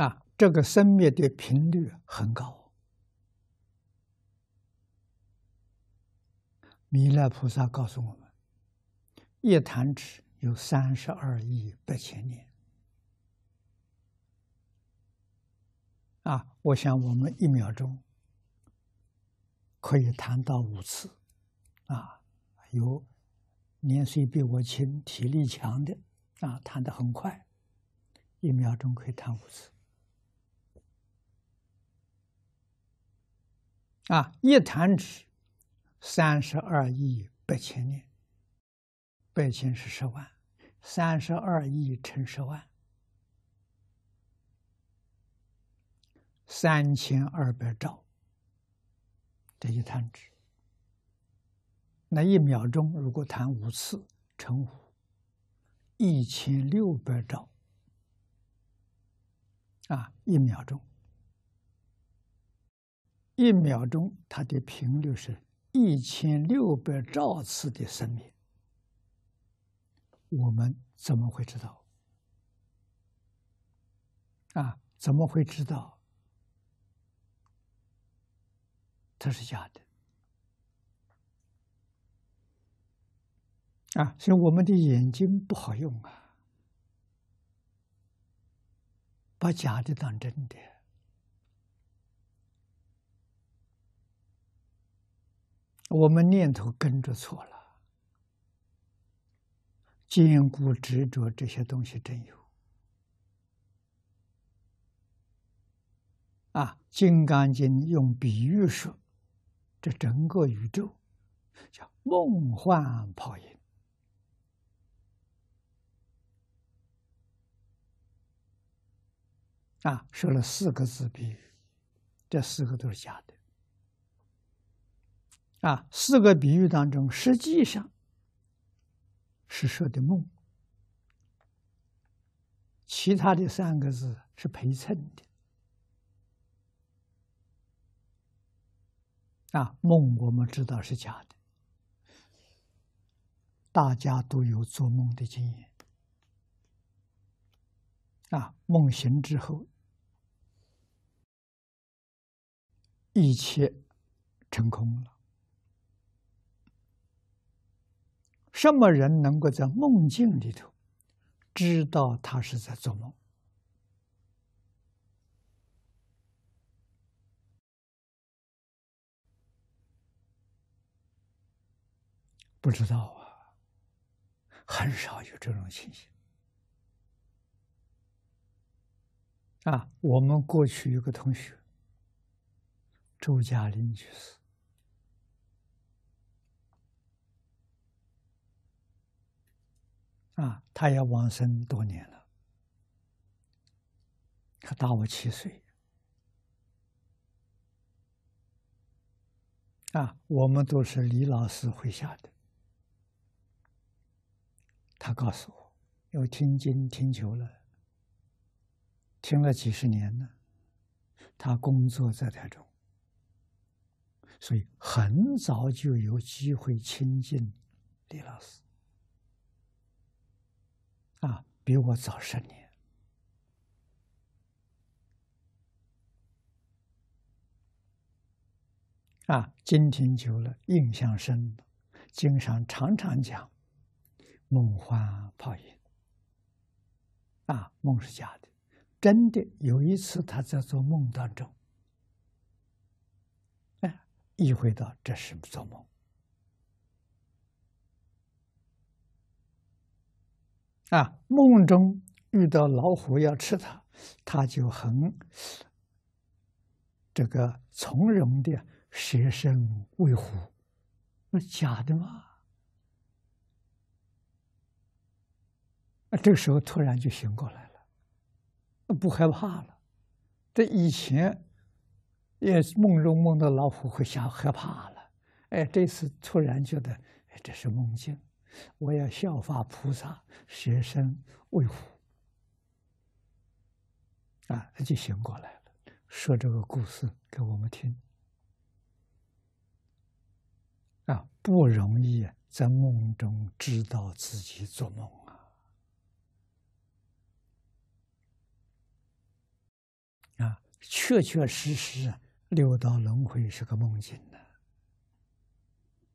啊，这个生灭的频率很高。弥勒菩萨告诉我们，一弹指有三十二亿八千年。啊，我想我们一秒钟可以弹到五次。啊，有年岁比我轻、体力强的啊，弹得很快，一秒钟可以弹五次。啊，一弹指三十二亿八千年，八千是十万，三十二亿乘十万，三千二百兆。这一弹指，那一秒钟如果弹五次，乘五，一千六百兆。啊，一秒钟。一秒钟，它的频率是一千六百兆次的生命，我们怎么会知道？啊，怎么会知道它是假的？啊，所以我们的眼睛不好用啊，把假的当真的。我们念头跟着错了，坚固执着这些东西真有啊！《金刚经》用比喻说，这整个宇宙叫梦幻泡影啊，说了四个字比喻，这四个都是假的。啊，四个比喻当中，实际上是说的梦，其他的三个字是陪衬的。啊，梦我们知道是假的，大家都有做梦的经验。啊，梦醒之后，一切成空了。什么人能够在梦境里头知道他是在做梦？不知道啊，很少有这种情形。啊，我们过去有个同学，周嘉林居士。啊，他也往生多年了，他大我七岁。啊，我们都是李老师麾下的。他告诉我，又听经听久了，听了几十年了。他工作在台中，所以很早就有机会亲近李老师。啊，比我早十年。啊，今天久了，印象深了。经常常常讲梦幻泡影。啊，梦是假的，真的有一次他在做梦当中，哎，意会到这是做梦。啊，梦中遇到老虎要吃它，他就很这个从容的舍身喂虎，那假的吗？啊，这个时候突然就醒过来了，不害怕了。这以前也梦中梦到老虎会吓害怕了，哎，这次突然觉得，哎，这是梦境。我要效法菩萨，舍身为虎啊！他就醒过来了，说这个故事给我们听啊，不容易在梦中知道自己做梦啊啊。确确实实六道轮回是个梦境呢。